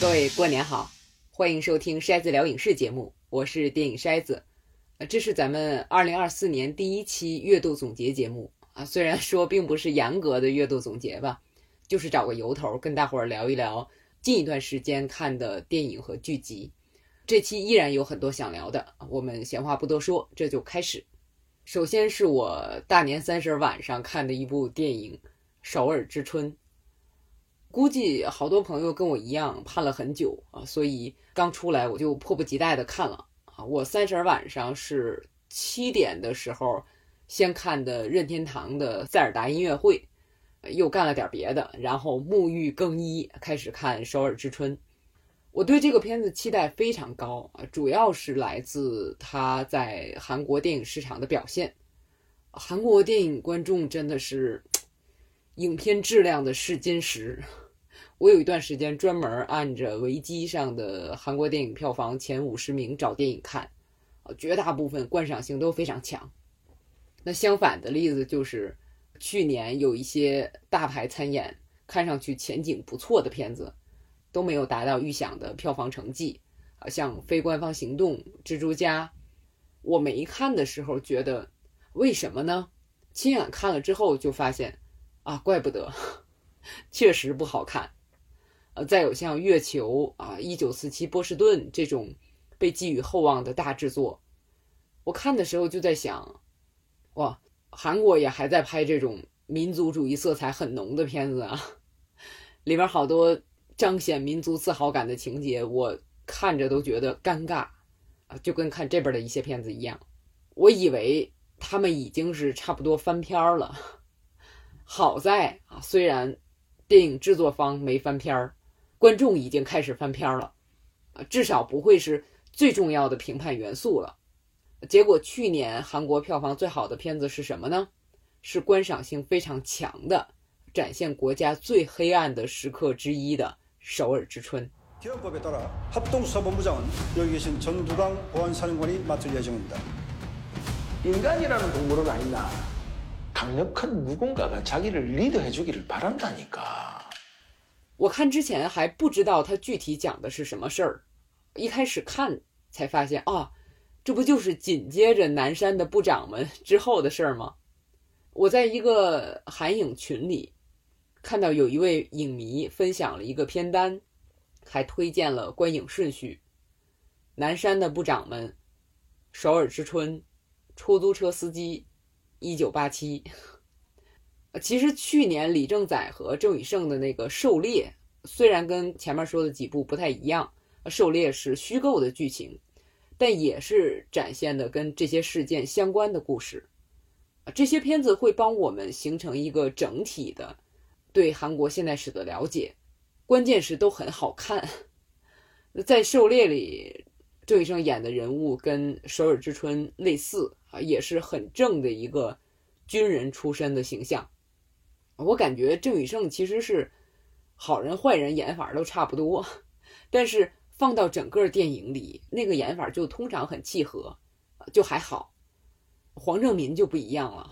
各位过年好，欢迎收听筛子聊影视节目，我是电影筛子。呃，这是咱们二零二四年第一期月度总结节目啊。虽然说并不是严格的月度总结吧，就是找个由头跟大伙儿聊一聊近一段时间看的电影和剧集。这期依然有很多想聊的，我们闲话不多说，这就开始。首先是我大年三十晚上看的一部电影《首尔之春》。估计好多朋友跟我一样盼了很久啊，所以刚出来我就迫不及待的看了啊。我三十晚上是七点的时候先看的任天堂的塞尔达音乐会，又干了点别的，然后沐浴更衣开始看《首尔之春》。我对这个片子期待非常高啊，主要是来自他在韩国电影市场的表现。韩国电影观众真的是。影片质量的试金石，我有一段时间专门按着维基上的韩国电影票房前五十名找电影看，绝大部分观赏性都非常强。那相反的例子就是，去年有一些大牌参演，看上去前景不错的片子，都没有达到预想的票房成绩。啊，像《非官方行动》《蜘蛛侠》，我没看的时候觉得，为什么呢？亲眼看了之后就发现。啊，怪不得，确实不好看。呃，再有像《月球》啊，《一九四七波士顿》这种被寄予厚望的大制作，我看的时候就在想，哇，韩国也还在拍这种民族主义色彩很浓的片子啊，里边好多彰显民族自豪感的情节，我看着都觉得尴尬啊，就跟看这边的一些片子一样。我以为他们已经是差不多翻篇了。好在啊，虽然电影制作方没翻篇儿，观众已经开始翻篇了，啊，至少不会是最重要的评判元素了。结果去年韩国票房最好的片子是什么呢？是观赏性非常强的，展现国家最黑暗的时刻之一的《首尔之春》。기업법에따라합동수사본부장은여기계신전두광보안사령관이맡을예정입니다인간이라는동물은아니다 강력한 누군가가 자기를 리드해주기를 바란다니까. 我看之前还不知道他具体讲的是什么事儿，一开始看才发现啊，这不就是紧接着南山的部长们之后的事儿吗？我在一个海影群里看到有一位影迷分享了一个片单，还推荐了观影顺序，南山的部长们、首尔之春、出租车司机、 一九八七。其实去年李正宰和郑宇盛的那个《狩猎》，虽然跟前面说的几部不太一样，《狩猎》是虚构的剧情，但也是展现的跟这些事件相关的故事。这些片子会帮我们形成一个整体的对韩国现代史的了解，关键是都很好看。在《狩猎》里，郑宇盛演的人物跟《首尔之春》类似啊，也是很正的一个军人出身的形象。我感觉郑宇盛其实是好人坏人演法都差不多，但是放到整个电影里，那个演法就通常很契合，就还好。黄正民就不一样了。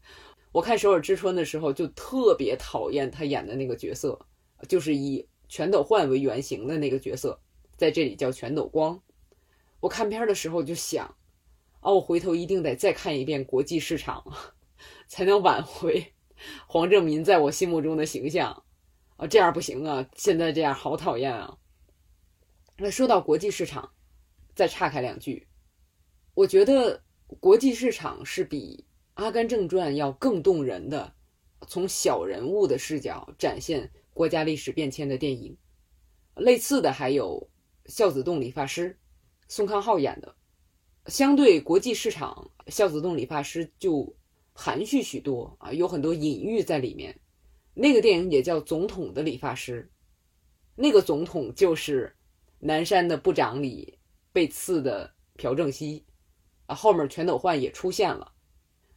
我看《首尔之春》的时候就特别讨厌他演的那个角色，就是以全斗焕为原型的那个角色，在这里叫全斗光。我看片的时候就想，哦，我回头一定得再看一遍国际市场，才能挽回。黄正民在我心目中的形象，啊，这样不行啊！现在这样好讨厌啊。那说到国际市场，再岔开两句，我觉得国际市场是比《阿甘正传》要更动人的，从小人物的视角展现国家历史变迁的电影。类似的还有《孝子洞理发师》，宋康昊演的。相对国际市场，《孝子洞理发师》就。含蓄许多啊，有很多隐喻在里面。那个电影也叫《总统的理发师》，那个总统就是南山的部长里被刺的朴正熙啊。后面全斗焕也出现了。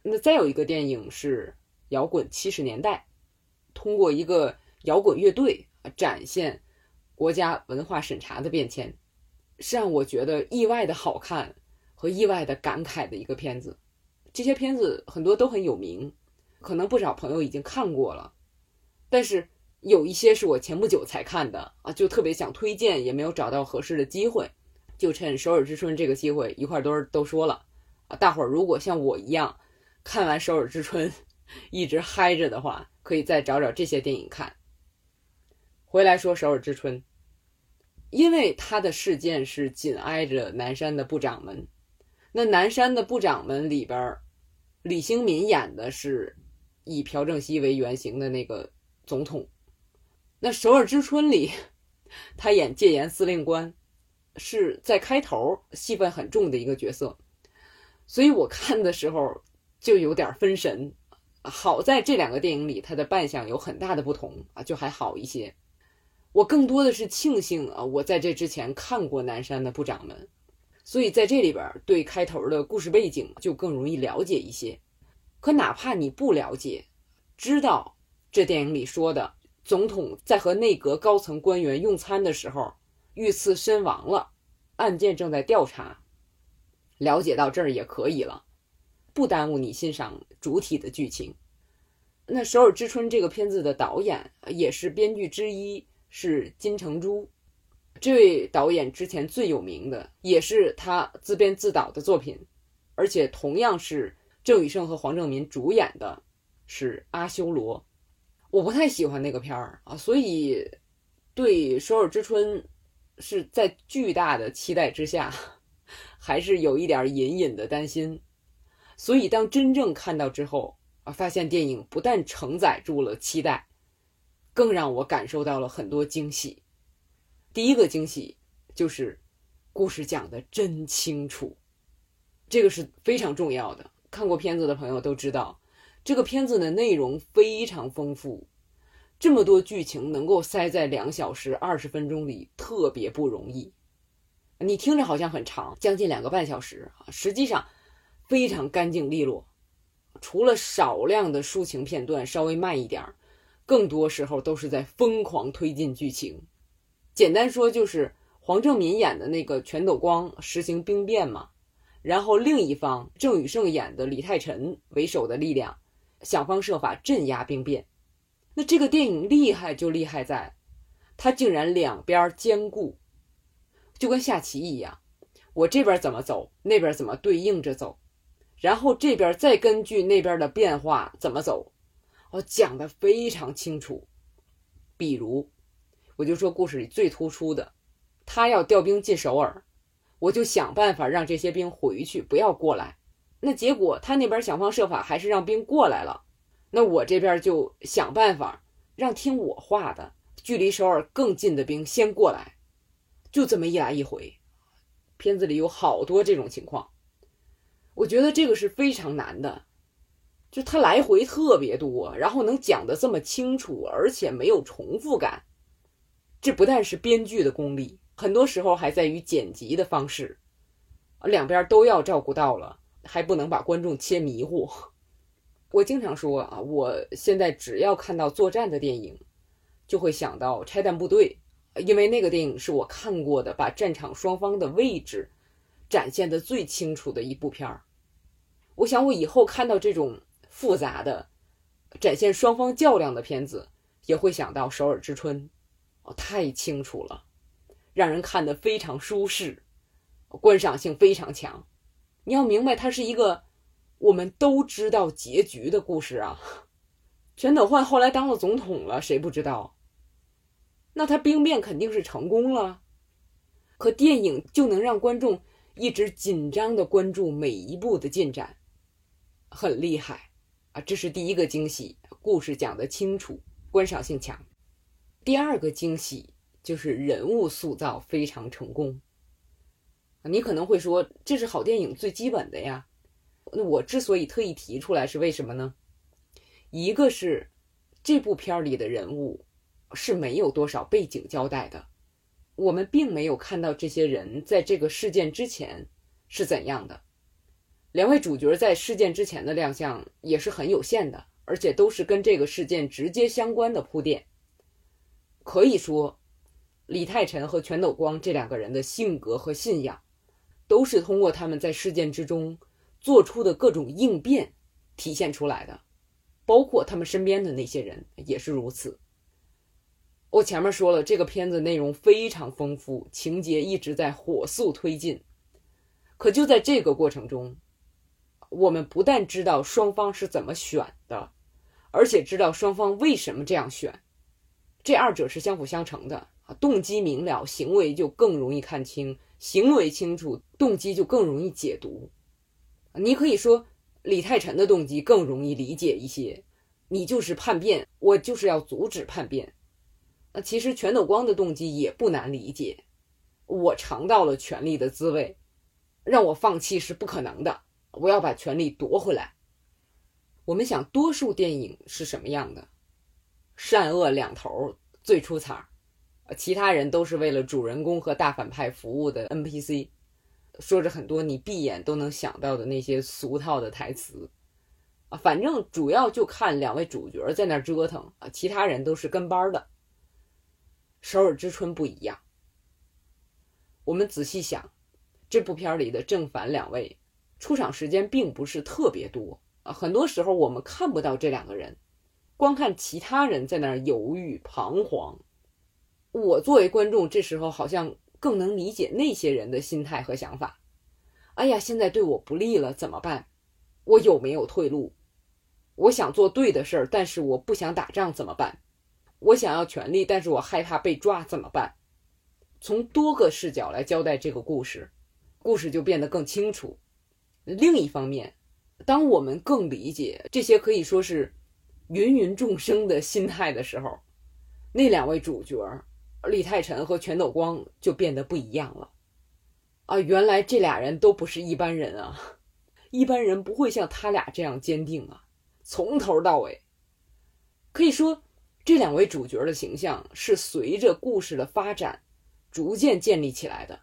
那再有一个电影是《摇滚七十年代》，通过一个摇滚乐队展现国家文化审查的变迁，是让我觉得意外的好看和意外的感慨的一个片子。这些片子很多都很有名，可能不少朋友已经看过了，但是有一些是我前不久才看的啊，就特别想推荐，也没有找到合适的机会，就趁首尔之春这个机会一块都都说了啊。大伙儿如果像我一样看完首尔之春 一直嗨着的话，可以再找找这些电影看。回来说首尔之春，因为他的事件是紧挨着南山的部长们，那南山的部长们里边，李星民演的是以朴正熙为原型的那个总统。那《首尔之春》里，他演戒严司令官，是在开头戏份很重的一个角色，所以我看的时候就有点分神。好在这两个电影里，他的扮相有很大的不同啊，就还好一些。我更多的是庆幸啊，我在这之前看过南山的部长们，所以在这里边对开头的故事背景就更容易了解一些。可哪怕你不了解，知道这电影里说的。总统在和内阁高层官员用餐的时候遇刺身亡了，案件正在调查。了解到这儿也可以了，不耽误你欣赏主体的剧情。那《首尔之春》这个片子的导演也是编剧之一，是金成洙。这位导演之前最有名的也是他自编自导的作品，而且同样是郑宇盛和黄正民主演的，是《阿修罗》。我不太喜欢那个片儿啊，所以对《首尔之春》是在巨大的期待之下，还是有一点隐隐的担心。所以当真正看到之后啊，发现电影不但承载住了期待，更让我感受到了很多惊喜。第一个惊喜就是故事讲的真清楚，这个是非常重要的。看过片子的朋友都知道。这个片子的内容非常丰富，这么多剧情能够塞在两小时二十分钟里，特别不容易。你听着好像很长，将近两个半小时啊，实际上非常干净利落，除了少量的抒情片段稍微慢一点儿更多时候都是在疯狂推进剧情。简单说就是黄正民演的那个全斗光实行兵变嘛，然后另一方郑宇盛演的李泰臣为首的力量。想方设法镇压兵变，那这个电影厉害就厉害在，它竟然两边兼顾，就跟下棋一样，我这边怎么走，那边怎么对应着走，然后这边再根据那边的变化怎么走，我，讲的非常清楚。比如，我就说故事里最突出的，他要调兵进首尔，我就想办法让这些兵回去，不要过来。那结果他那边想方设法还是让兵过来了，那我这边就想办法让听我话的距离首尔更近的兵先过来，就这么一来一回，片子里有好多这种情况，我觉得这个是非常难的，就他来回特别多，然后能讲的这么清楚，而且没有重复感，这不但是编剧的功力，很多时候还在于剪辑的方式，两边都要照顾到了。还不能把观众切迷糊。我经常说啊，我现在只要看到作战的电影，就会想到《拆弹部队》，因为那个电影是我看过的把战场双方的位置展现的最清楚的一部片儿。我想我以后看到这种复杂的展现双方较量的片子，也会想到《首尔之春》，哦，太清楚了，让人看得非常舒适，观赏性非常强。你要明白，它是一个我们都知道结局的故事啊。全斗焕后来当了总统了，谁不知道？那他兵变肯定是成功了。可电影就能让观众一直紧张的关注每一步的进展，很厉害这是第一个惊喜，故事讲得清楚，观赏性强。第二个惊喜就是人物塑造非常成功。你可能会说，这是好电影最基本的呀。那我之所以特意提出来，是为什么呢？一个是这部片里的人物是没有多少背景交代的，我们并没有看到这些人在这个事件之前是怎样的。两位主角在事件之前的亮相也是很有限的，而且都是跟这个事件直接相关的铺垫。可以说，李泰臣和全斗光这两个人的性格和信仰。都是通过他们在事件之中做出的各种应变体现出来的，包括他们身边的那些人也是如此。我前面说了，这个片子内容非常丰富，情节一直在火速推进。可就在这个过程中，我们不但知道双方是怎么选的，而且知道双方为什么这样选，这二者是相辅相成的啊。动机明了，行为就更容易看清；行为清楚，动机就更容易解读。你可以说李泰臣的动机更容易理解一些，你就是叛变，我就是要阻止叛变。那其实全斗光的动机也不难理解，我尝到了权力的滋味，让我放弃是不可能的，我要把权力夺回来。我们想，多数电影是什么样的？善恶两头最出彩，其他人都是为了主人公和大反派服务的 NPC，说着很多你闭眼都能想到的那些俗套的台词，啊，反正主要就看两位主角在那折腾啊，其他人都是跟班的。首尔之春不一样。我们仔细想，这部片里的正反两位出场时间并不是特别多啊，很多时候我们看不到这两个人，光看其他人在那儿犹豫彷徨。我作为观众，这时候好像更能理解那些人的心态和想法。哎呀，现在对我不利了，怎么办？我有没有退路？我想做对的事儿，但是我不想打仗，怎么办？我想要权利，但是我害怕被抓，怎么办？从多个视角来交代这个故事，故事就变得更清楚。另一方面，当我们更理解这些可以说是芸芸众生的心态的时候，那两位主角李泰臣和全斗光就变得不一样了。啊，原来这俩人都不是一般人啊！一般人不会像他俩这样坚定啊，从头到尾，可以说。这两位主角的形象是随着故事的发展逐渐建立起来的，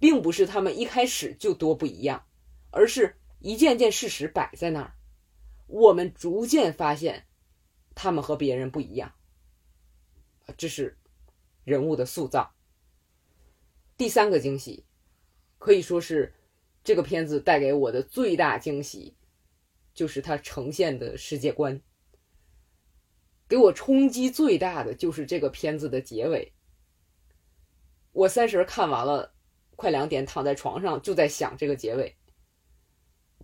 并不是他们一开始就多不一样，而是一件件事实摆在那儿，我们逐渐发现他们和别人不一样。这是人物的塑造。第三个惊喜，可以说是这个片子带给我的最大惊喜，就是它呈现的世界观。给我冲击最大的就是这个片子的结尾。我三十看完了，快两点，躺在床上就在想这个结尾。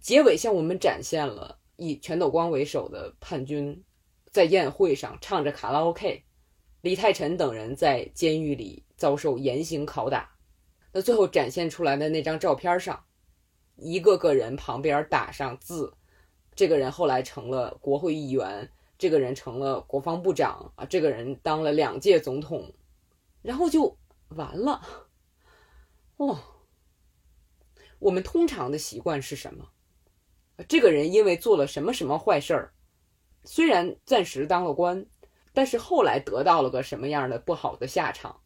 结尾向我们展现了以全斗光为首的叛军在宴会上唱着卡拉 OK，李泰臣等人在监狱里遭受严刑拷打。那最后展现出来的那张照片上，一个个人旁边打上字，这个人后来成了国会议员。这个人成了国防部长啊，这个人当了两届总统，然后就完了。哦，我们通常的习惯是什么？这个人因为做了什么什么坏事儿，虽然暂时当了官，但是后来得到了个什么样的不好的下场，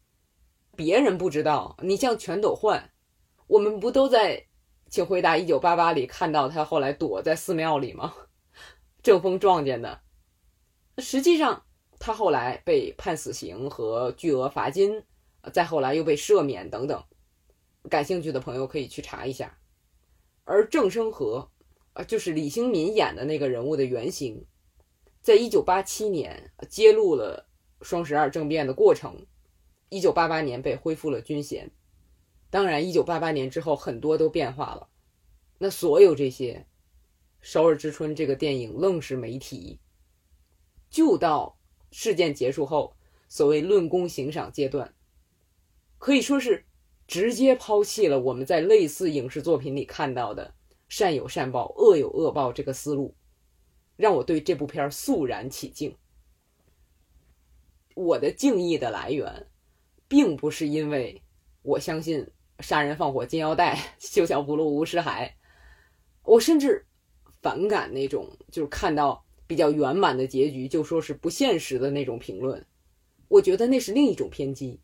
别人不知道。你像全斗焕，我们不都在《请回答一九八八》里看到他后来躲在寺庙里吗？正风撞见的。实际上，他后来被判死刑和巨额罚金，再后来又被赦免等等。感兴趣的朋友可以去查一下。而郑生和，啊，就是李兴民演的那个人物的原型，在一九八七年揭露了双十二政变的过程，一九八八年被恢复了军衔。当然，一九八八年之后很多都变化了。那所有这些，《首尔之春》这个电影愣是没提。就到事件结束后，所谓论功行赏阶段，可以说是直接抛弃了我们在类似影视作品里看到的“善有善报，恶有恶报”这个思路，让我对这部片肃然起敬。我的敬意的来源，并不是因为我相信杀人放火金腰带，休想不入吴尸海，我甚至反感那种就是看到。比较圆满的结局，就说是不现实的那种评论，我觉得那是另一种偏激。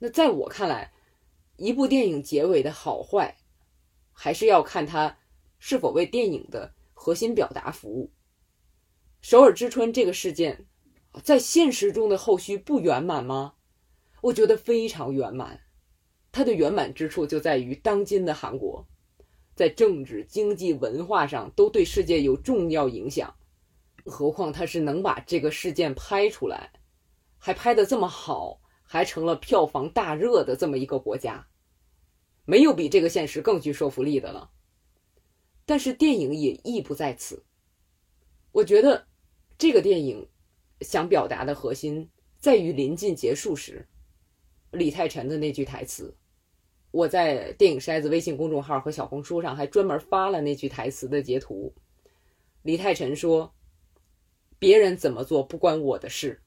那在我看来，一部电影结尾的好坏，还是要看它是否为电影的核心表达服务。首尔之春这个事件，在现实中的后续不圆满吗？我觉得非常圆满。它的圆满之处就在于当今的韩国，在政治、经济、文化上都对世界有重要影响。何况他是能把这个事件拍出来，还拍的这么好，还成了票房大热的这么一个国家，没有比这个现实更具说服力的了。但是电影也意不在此。我觉得这个电影想表达的核心在于临近结束时，李泰辰的那句台词。我在电影筛子微信公众号和小红书上还专门发了那句台词的截图。李泰辰说：“别人怎么做不关我的事，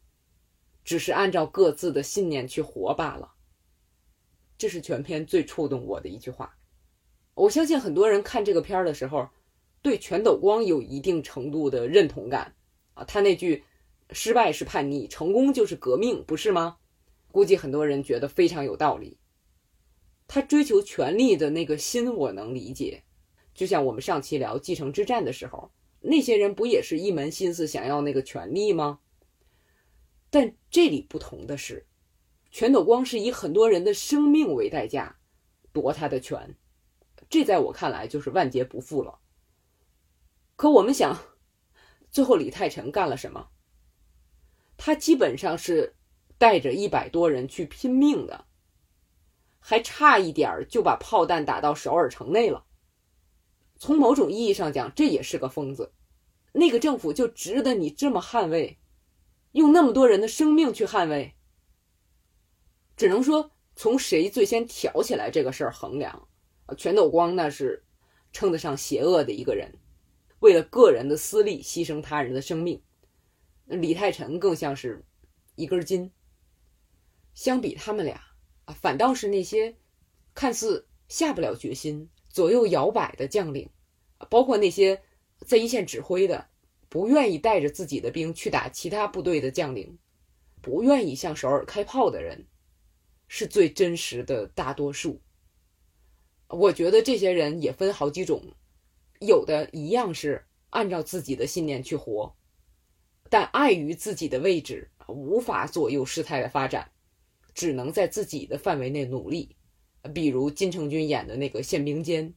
只是按照各自的信念去活罢了。”这是全片最触动我的一句话。我相信很多人看这个片儿的时候，对全斗光有一定程度的认同感啊。他那句“失败是叛逆，成功就是革命”，不是吗？估计很多人觉得非常有道理。他追求权力的那个心，我能理解。就像我们上期聊《继承之战》的时候，那些人不也是一门心思想要那个权力吗？但这里不同的是，全斗光是以很多人的生命为代价夺他的权，这在我看来就是万劫不复了。可我们想，最后李泰成干了什么？他基本上是带着一百多人去拼命的。还差一点儿就把炮弹打到首尔城内了。从某种意义上讲，这也是个疯子。那个政府就值得你这么捍卫，用那么多人的生命去捍卫。只能说从谁最先挑起来这个事儿衡量。全斗光那是称得上邪恶的一个人，为了个人的私利牺牲他人的生命。李泰辰更像是一根筋。相比他们俩。啊，反倒是那些看似下不了决心、左右摇摆的将领，包括那些在一线指挥的、不愿意带着自己的兵去打其他部队的将领、不愿意向首尔开炮的人，是最真实的大多数。我觉得这些人也分好几种，有的一样是按照自己的信念去活，但碍于自己的位置，无法左右事态的发展。只能在自己的范围内努力，比如金城君演的那个宪兵监。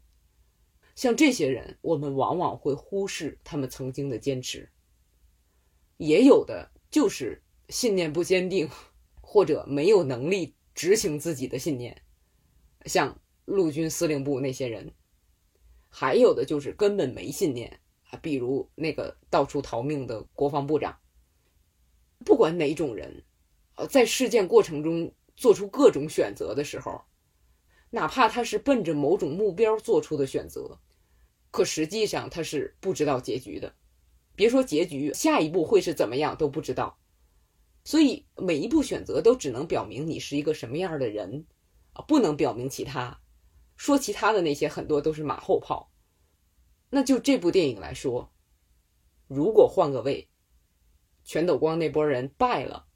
像这些人，我们往往会忽视他们曾经的坚持。也有的就是信念不坚定，或者没有能力执行自己的信念，像陆军司令部那些人。还有的就是根本没信念啊，比如那个到处逃命的国防部长。不管哪种人。呃在事件过程中做出各种选择的时候，哪怕他是奔着某种目标做出的选择，可实际上他是不知道结局的。别说结局，下一步会是怎么样都不知道。所以每一步选择都只能表明你是一个什么样的人，啊，不能表明其他。说其他的那些很多都是马后炮。那就这部电影来说，如果换个位，全斗光那波人败了。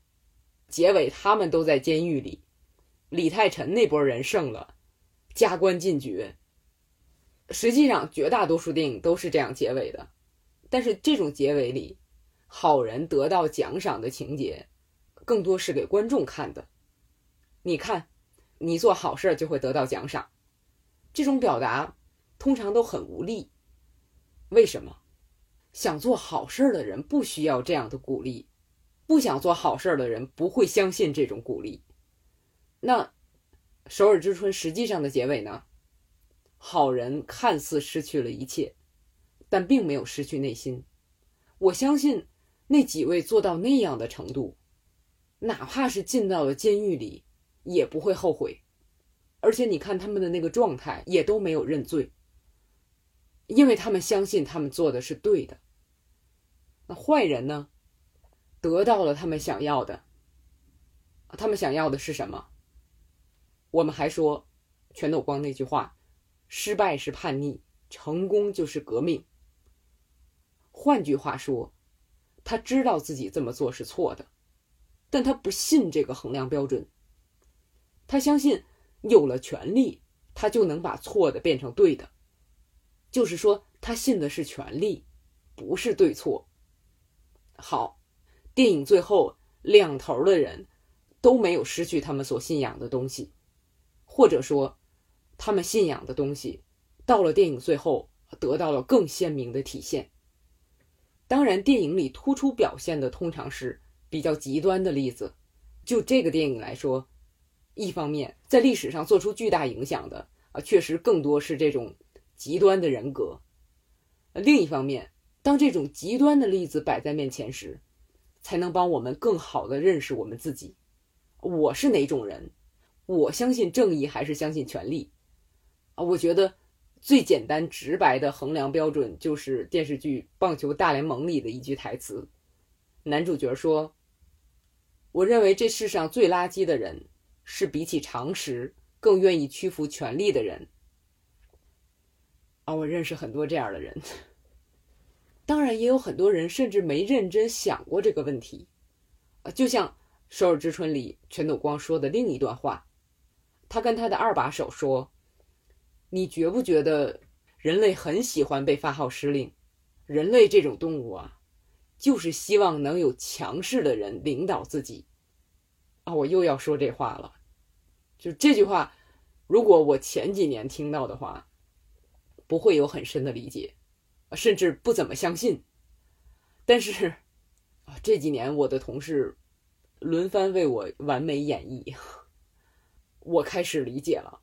结尾他们都在监狱里，李泰辰那波人胜了，加官进爵。实际上，绝大多数电影都是这样结尾的，但是这种结尾里，好人得到奖赏的情节，更多是给观众看的。你看，你做好事就会得到奖赏，这种表达通常都很无力。为什么？想做好事的人不需要这样的鼓励。不想做好事的人不会相信这种鼓励。那《首尔之春》实际上的结尾呢？好人看似失去了一切，但并没有失去内心。我相信那几位做到那样的程度，哪怕是进到了监狱里，也不会后悔。而且你看他们的那个状态，也都没有认罪，因为他们相信他们做的是对的。那坏人呢？得到了他们想要的，他们想要的是什么？我们还说全斗光那句话：“失败是叛逆，成功就是革命。”换句话说，他知道自己这么做是错的，但他不信这个衡量标准。他相信有了权力，他就能把错的变成对的。就是说，他信的是权力，不是对错。好。电影最后两头的人都没有失去他们所信仰的东西，或者说，他们信仰的东西到了电影最后得到了更鲜明的体现。当然，电影里突出表现的通常是比较极端的例子，就这个电影来说，一方面在历史上做出巨大影响的啊，确实更多是这种极端的人格；另一方面，当这种极端的例子摆在面前时，才能帮我们更好的认识我们自己。我是哪种人？我相信正义还是相信权力？啊，我觉得最简单直白的衡量标准就是电视剧《棒球大联盟》里的一句台词，男主角说。我认为这世上最垃圾的人，是比起常识更愿意屈服权力的人。啊，我认识很多这样的人。当然，也有很多人甚至没认真想过这个问题。啊，就像《首尔之春》里全斗光说的另一段话，他跟他的二把手说：“你觉不觉得人类很喜欢被发号施令？人类这种动物啊。”就是希望能有强势的人领导自己，啊，我又要说这话了。就这句话，如果我前几年听到的话，不会有很深的理解，甚至不怎么相信。但是，啊，这几年我的同事轮番为我完美演绎，我开始理解了。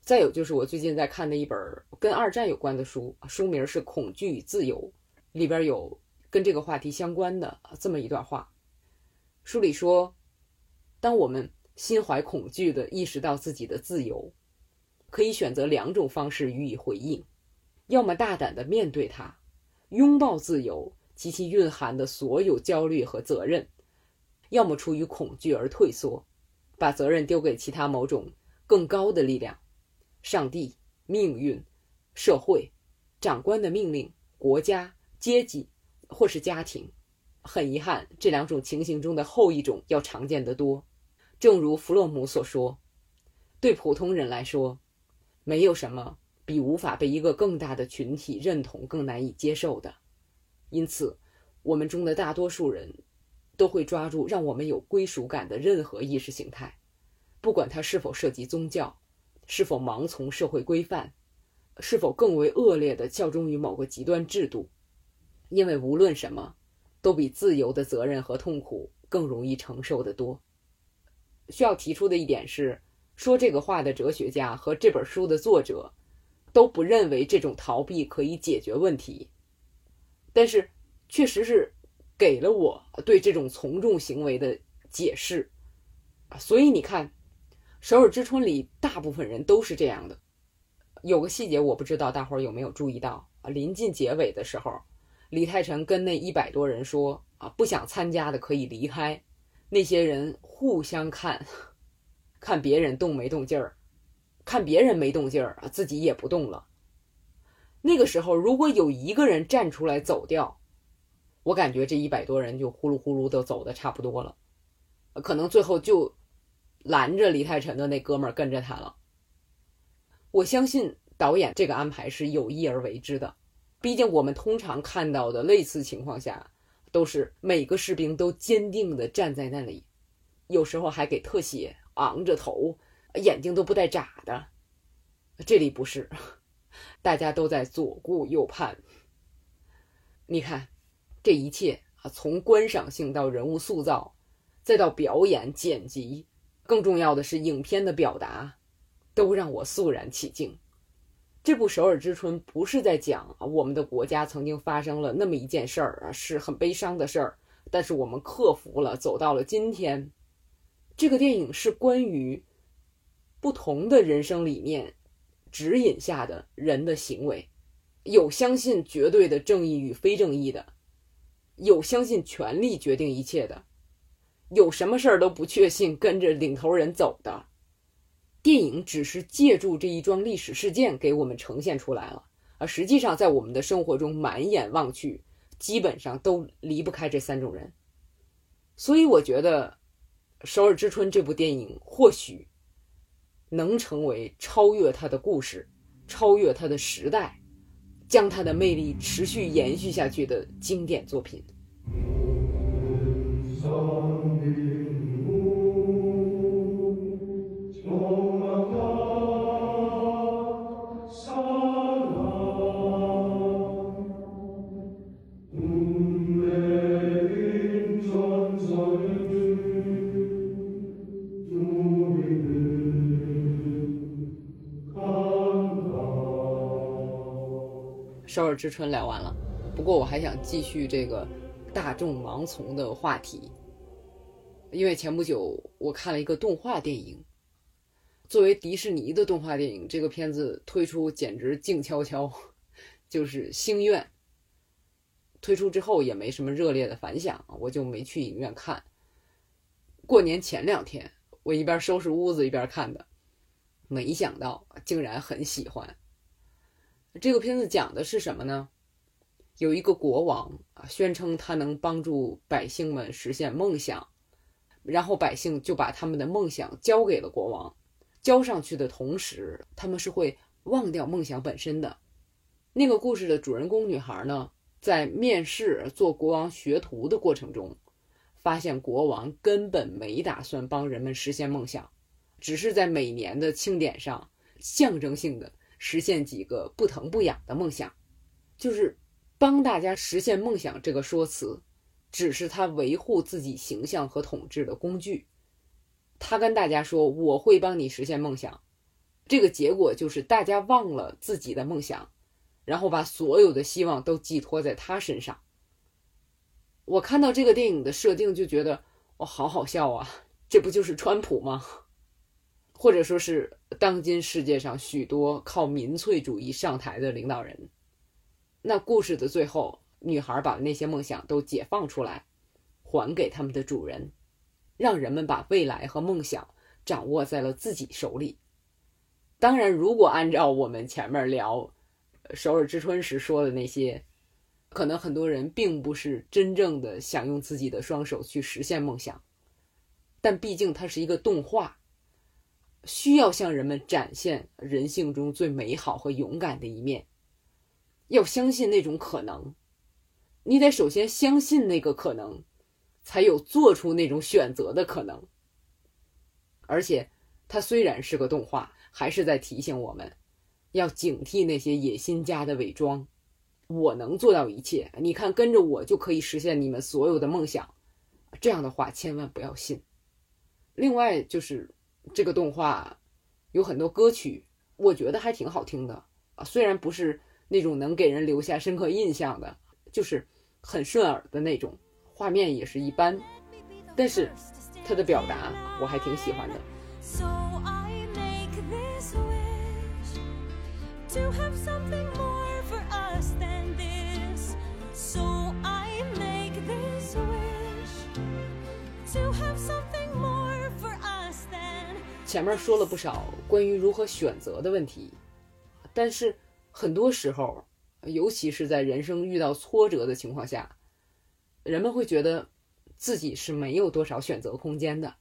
再有就是我最近在看的一本跟二战有关的书，书名是《恐惧与自由》，里边有。跟这个话题相关的这么一段话，书里说，当我们心怀恐惧的意识到自己的自由，可以选择两种方式予以回应：要么大胆的面对它，拥抱自由及其蕴含的所有焦虑和责任；要么出于恐惧而退缩，把责任丢给其他某种更高的力量——上帝、命运、社会、长官的命令、国家、阶级。或是家庭，很遗憾，这两种情形中的后一种要常见得多。正如弗洛姆所说，对普通人来说，没有什么比无法被一个更大的群体认同更难以接受的。因此，我们中的大多数人都会抓住让我们有归属感的任何意识形态，不管它是否涉及宗教，是否盲从社会规范，是否更为恶劣的效忠于某个极端制度。因为无论什么，都比自由的责任和痛苦更容易承受得多。需要提出的一点是，说这个话的哲学家和这本书的作者，都不认为这种逃避可以解决问题。但是，确实是给了我对这种从众行为的解释。所以你看，《首尔之春》里大部分人都是这样的。有个细节我不知道大伙儿有没有注意到啊？临近结尾的时候。李泰臣跟那一百多人说：“啊，不想参加的可以离开。”那些人互相看，看别人动没动劲儿，看别人没动劲儿啊，自己也不动了。那个时候，如果有一个人站出来走掉，我感觉这一百多人就呼噜呼噜都走的差不多了，可能最后就拦着李泰臣的那哥们儿跟着他了。我相信导演这个安排是有意而为之的。毕竟，我们通常看到的类似情况下，都是每个士兵都坚定地站在那里，有时候还给特写，昂着头，眼睛都不带眨的。这里不是，大家都在左顾右盼。你看，这一切啊，从观赏性到人物塑造，再到表演剪辑，更重要的是影片的表达，都让我肃然起敬。这部《首尔之春》不是在讲，我们的国家曾经发生了那么一件事儿啊，是很悲伤的事儿，但是我们克服了，走到了今天。这个电影是关于不同的人生理念指引下的人的行为，有相信绝对的正义与非正义的，有相信权力决定一切的，有什么事儿都不确信，跟着领头人走的。电影只是借助这一桩历史事件给我们呈现出来了，而实际上在我们的生活中满眼望去，基本上都离不开这三种人。所以我觉得《首尔之春》这部电影或许能成为超越它的故事、超越它的时代、将它的魅力持续延续下去的经典作品。首尔之春聊完了，不过我还想继续这个大众盲从的话题，因为前不久我看了一个动画电影。作为迪士尼的动画电影，这个片子推出简直静悄悄，就是《星愿》。推出之后也没什么热烈的反响，我就没去影院看。过年前两天，我一边收拾屋子一边看的，没想到竟然很喜欢。这个片子讲的是什么呢？有一个国王啊，宣称他能帮助百姓们实现梦想，然后百姓就把他们的梦想交给了国王。交上去的同时，他们是会忘掉梦想本身的。那个故事的主人公女孩呢，在面试做国王学徒的过程中，发现国王根本没打算帮人们实现梦想，只是在每年的庆典上象征性的。实现几个不疼不痒的梦想，就是帮大家实现梦想。这个说辞，只是他维护自己形象和统治的工具。他跟大家说：“我会帮你实现梦想。”这个结果就是大家忘了自己的梦想，然后把所有的希望都寄托在他身上。我看到这个电影的设定就觉得，我，好好笑啊！这不就是川普吗？或者说是当今世界上许多靠民粹主义上台的领导人，那故事的最后，女孩把那些梦想都解放出来，还给他们的主人，让人们把未来和梦想掌握在了自己手里。当然，如果按照我们前面聊《首尔之春》时说的那些，可能很多人并不是真正的想用自己的双手去实现梦想，但毕竟它是一个动画。需要向人们展现人性中最美好和勇敢的一面，要相信那种可能。你得首先相信那个可能，才有做出那种选择的可能。而且，它虽然是个动画，还是在提醒我们，要警惕那些野心家的伪装。我能做到一切，你看，跟着我就可以实现你们所有的梦想。这样的话，千万不要信。另外就是。这个动画有很多歌曲，我觉得还挺好听的啊。虽然不是那种能给人留下深刻印象的，就是很顺耳的那种，画面也是一般，但是它的表达我还挺喜欢的。前面说了不少关于如何选择的问题，但是很多时候，尤其是在人生遇到挫折的情况下，人们会觉得自己是没有多少选择空间的。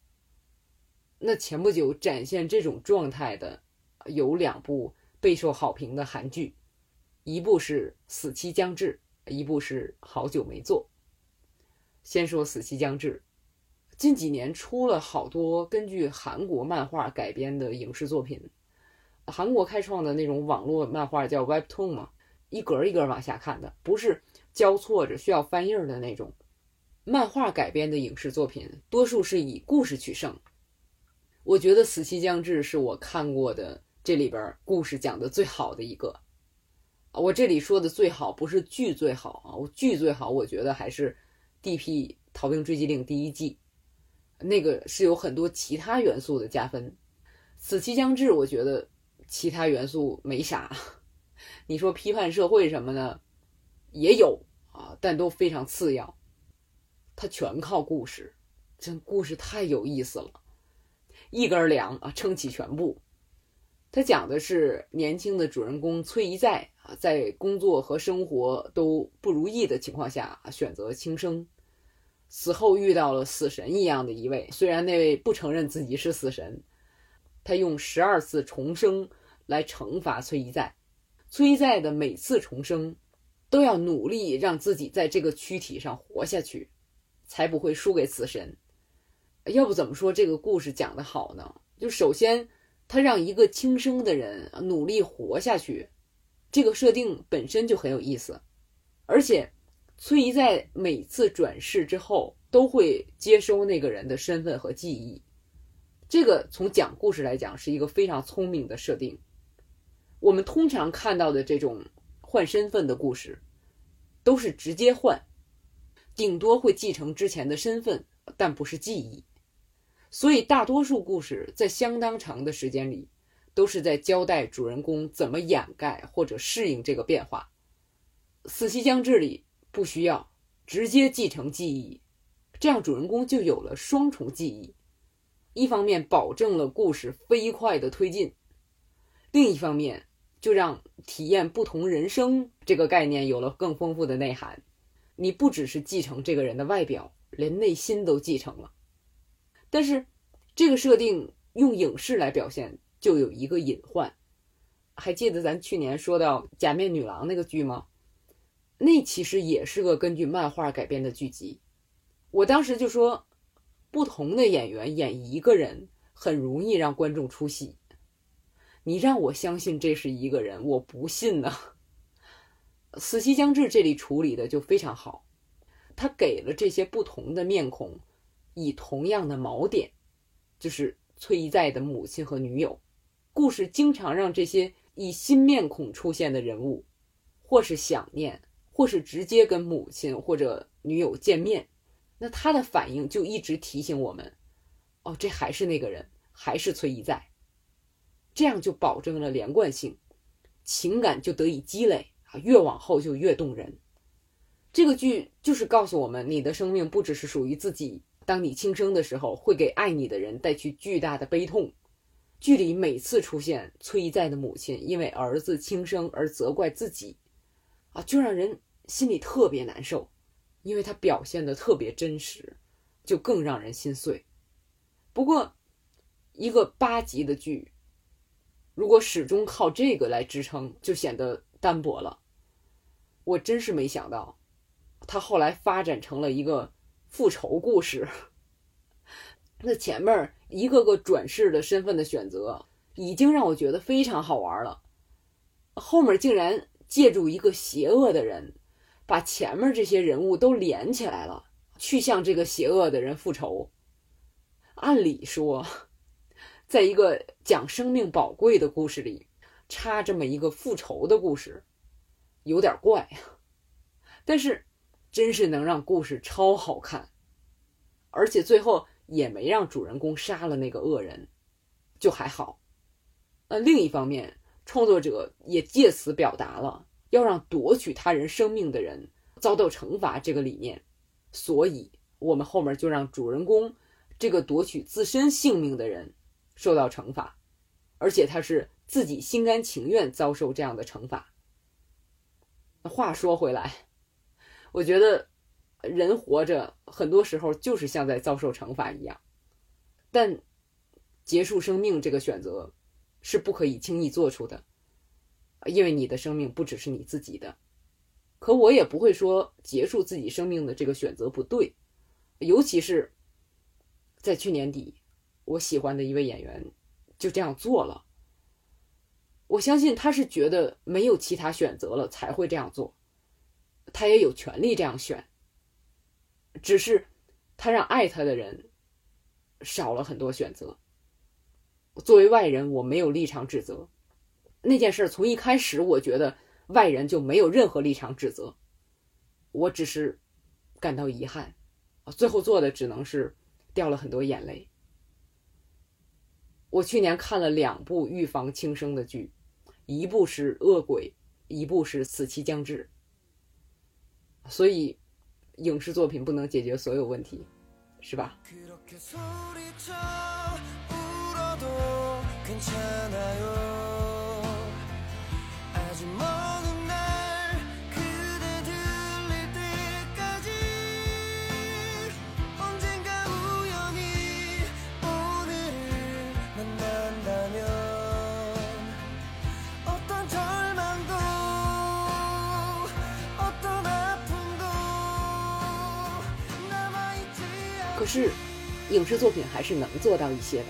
那前不久展现这种状态的有两部备受好评的韩剧，一部是《死期将至》，一部是《好久没做》。先说《死期将至》。近几年出了好多根据韩国漫画改编的影视作品，韩国开创的那种网络漫画叫 Webtoon 嘛，一格一格往下看的，不是交错着需要翻页的那种。漫画改编的影视作品多数是以故事取胜。我觉得《死期将至》是我看过的这里边故事讲的最好的一个。我这里说的最好不是剧最好啊，我剧最好，我觉得还是《D.P. 逃兵追缉令》第一季。那个是有很多其他元素的加分，死期将至，我觉得其他元素没啥。你说批判社会什么的也有啊，但都非常次要。它全靠故事，这故事太有意思了，一根梁啊撑起全部。它讲的是年轻的主人公崔一在啊，在工作和生活都不如意的情况下选择轻生。死后遇到了死神一样的一位，虽然那位不承认自己是死神，他用十二次重生来惩罚崔一在。崔一在的每次重生，都要努力让自己在这个躯体上活下去，才不会输给死神。要不怎么说这个故事讲得好呢？就首先，他让一个轻生的人努力活下去，这个设定本身就很有意思，而且。崔姨在每次转世之后都会接收那个人的身份和记忆，这个从讲故事来讲是一个非常聪明的设定。我们通常看到的这种换身份的故事，都是直接换，顶多会继承之前的身份，但不是记忆。所以大多数故事在相当长的时间里，都是在交代主人公怎么掩盖或者适应这个变化。《死期将至》里不需要直接继承记忆，这样主人公就有了双重记忆，一方面保证了故事飞快的推进，另一方面就让体验不同人生这个概念有了更丰富的内涵。你不只是继承这个人的外表，连内心都继承了。但是，这个设定用影视来表现，就有一个隐患。还记得咱去年说到《假面女郎》那个剧吗？那其实也是个根据漫画改编的剧集。我当时就说，不同的演员演一个人，很容易让观众出戏。你让我相信这是一个人，我不信呢。《死期将至》这里处理的就非常好，他给了这些不同的面孔。以同样的锚点，就是崔一在的母亲和女友。故事经常让这些以新面孔出现的人物，或是想念，或是直接跟母亲或者女友见面，那他的反应就一直提醒我们：哦，这还是那个人，还是崔一在。这样就保证了连贯性，情感就得以积累啊，越往后就越动人。这个剧就是告诉我们，你的生命不只是属于自己。当你轻生的时候，会给爱你的人带去巨大的悲痛。剧里每次出现崔一在的母亲因为儿子轻生而责怪自己，啊，就让人心里特别难受，因为他表现的特别真实，就更让人心碎。不过，一个八集的剧，如果始终靠这个来支撑，就显得单薄了。我真是没想到，他后来发展成了一个。复仇故事，那前面一个个转世的身份的选择，已经让我觉得非常好玩了。后面竟然借助一个邪恶的人，把前面这些人物都连起来了，去向这个邪恶的人复仇。按理说，在一个讲生命宝贵的故事里，插这么一个复仇的故事，有点怪。但是。真是能让故事超好看，而且最后也没让主人公杀了那个恶人，就还好。那另一方面，创作者也借此表达了要让夺取他人生命的人遭到惩罚这个理念，所以我们后面就让主人公这个夺取自身性命的人受到惩罚，而且他是自己心甘情愿遭受这样的惩罚。话说回来。我觉得，人活着很多时候就是像在遭受惩罚一样，但结束生命这个选择是不可以轻易做出的，因为你的生命不只是你自己的。可我也不会说结束自己生命的这个选择不对，尤其是在去年底，我喜欢的一位演员就这样做了。我相信他是觉得没有其他选择了才会这样做。他也有权利这样选，只是他让爱他的人少了很多选择。作为外人，我没有立场指责那件事。从一开始，我觉得外人就没有任何立场指责，我只是感到遗憾。最后做的只能是掉了很多眼泪。我去年看了两部预防轻生的剧，一部是《恶鬼》，一部是《死期将至》。所以，影视作品不能解决所有问题，是吧？可是，影视作品还是能做到一些的，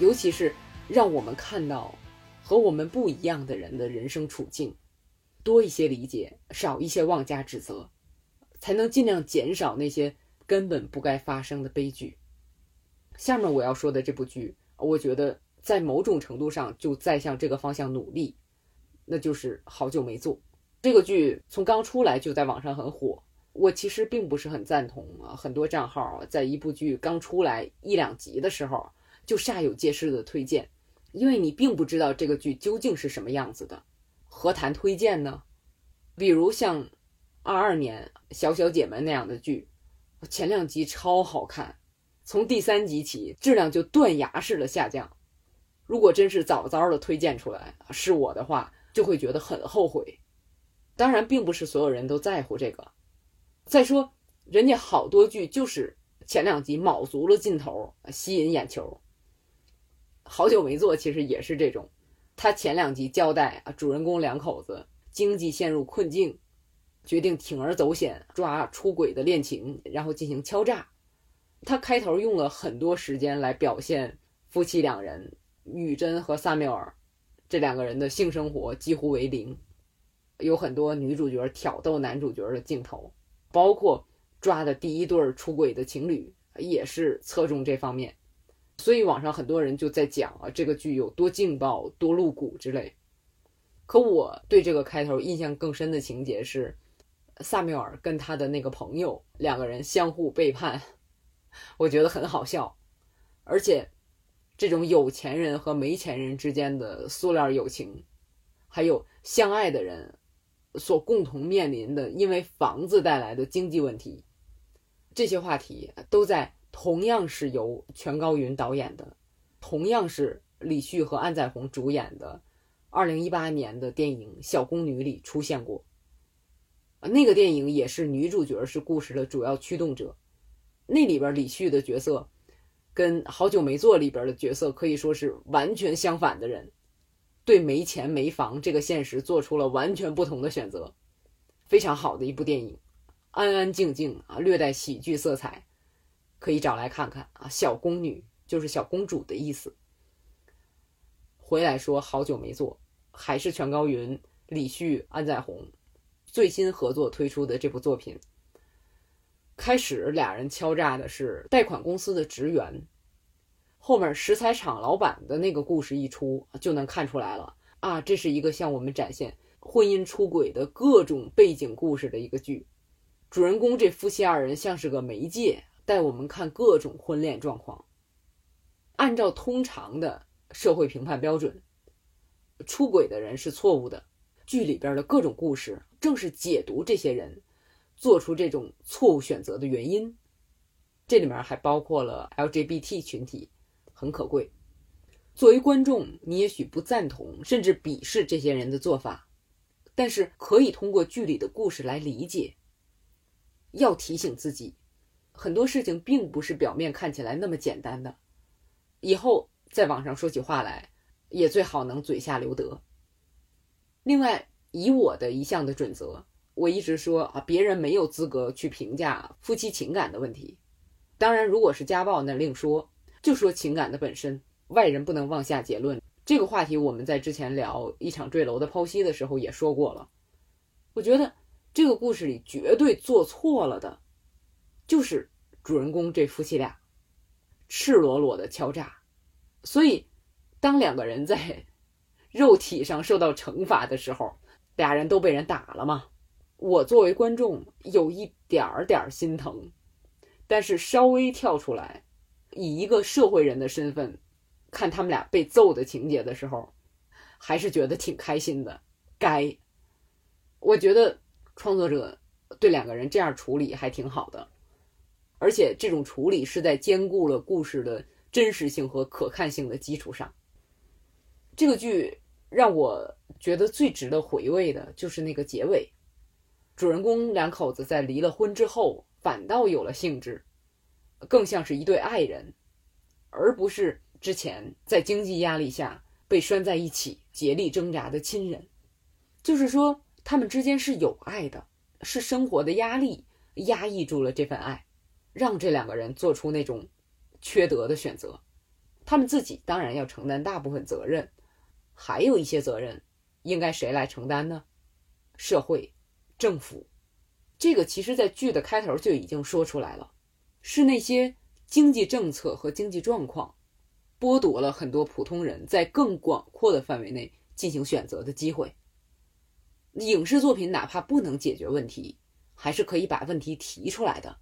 尤其是让我们看到和我们不一样的人的人生处境，多一些理解，少一些妄加指责，才能尽量减少那些根本不该发生的悲剧。下面我要说的这部剧，我觉得在某种程度上就在向这个方向努力，那就是《好久没做》。这个剧从刚出来就在网上很火，我其实并不是很赞同啊。很多账号在一部剧刚出来一两集的时候就煞有介事的推荐，因为你并不知道这个剧究竟是什么样子的，何谈推荐呢？比如像二二年《小小姐们》那样的剧，前两集超好看，从第三集起质量就断崖式的下降。如果真是早早的推荐出来，是我的话，就会觉得很后悔。当然，并不是所有人都在乎这个。再说，人家好多剧就是前两集卯足了劲头，吸引眼球。好久没做，其实也是这种。他前两集交代啊，主人公两口子经济陷入困境，决定铤而走险抓出轨的恋情，然后进行敲诈。他开头用了很多时间来表现夫妻两人。女真和萨缪尔这两个人的性生活几乎为零，有很多女主角挑逗男主角的镜头，包括抓的第一对出轨的情侣也是侧重这方面，所以网上很多人就在讲啊，这个剧有多劲爆、多露骨之类。可我对这个开头印象更深的情节是，萨缪尔跟他的那个朋友两个人相互背叛，我觉得很好笑，而且。这种有钱人和没钱人之间的塑料友情，还有相爱的人所共同面临的因为房子带来的经济问题，这些话题都在同样是由全高云导演的，同样是李旭和安宰红主演的2018年的电影《小宫女》里出现过。那个电影也是女主角是故事的主要驱动者，那里边李旭的角色。跟好久没做里边的角色可以说是完全相反的人，对没钱没房这个现实做出了完全不同的选择，非常好的一部电影，安安静静啊，略带喜剧色彩，可以找来看看啊。小宫女就是小公主的意思。回来说好久没做，还是全高云、李旭、安在红最新合作推出的这部作品。开始俩人敲诈的是贷款公司的职员，后面石材厂老板的那个故事一出，就能看出来了啊，这是一个向我们展现婚姻出轨的各种背景故事的一个剧。主人公这夫妻二人像是个媒介，带我们看各种婚恋状况。按照通常的社会评判标准，出轨的人是错误的。剧里边的各种故事，正是解读这些人。做出这种错误选择的原因，这里面还包括了 LGBT 群体，很可贵。作为观众，你也许不赞同，甚至鄙视这些人的做法，但是可以通过剧里的故事来理解。要提醒自己，很多事情并不是表面看起来那么简单的。以后在网上说起话来，也最好能嘴下留德。另外，以我的一项的准则。我一直说啊，别人没有资格去评价夫妻情感的问题。当然，如果是家暴，那另说。就说情感的本身，外人不能妄下结论。这个话题我们在之前聊一场坠楼的剖析的时候也说过了。我觉得这个故事里绝对做错了的，就是主人公这夫妻俩赤裸裸的敲诈。所以，当两个人在肉体上受到惩罚的时候，俩人都被人打了嘛。我作为观众有一点儿点儿心疼，但是稍微跳出来，以一个社会人的身份看他们俩被揍的情节的时候，还是觉得挺开心的。该，我觉得创作者对两个人这样处理还挺好的，而且这种处理是在兼顾了故事的真实性和可看性的基础上。这个剧让我觉得最值得回味的就是那个结尾。主人公两口子在离了婚之后，反倒有了兴致，更像是一对爱人，而不是之前在经济压力下被拴在一起竭力挣扎的亲人。就是说，他们之间是有爱的，是生活的压力压抑住了这份爱，让这两个人做出那种缺德的选择。他们自己当然要承担大部分责任，还有一些责任应该谁来承担呢？社会。政府，这个其实，在剧的开头就已经说出来了，是那些经济政策和经济状况，剥夺了很多普通人在更广阔的范围内进行选择的机会。影视作品哪怕不能解决问题，还是可以把问题提出来的。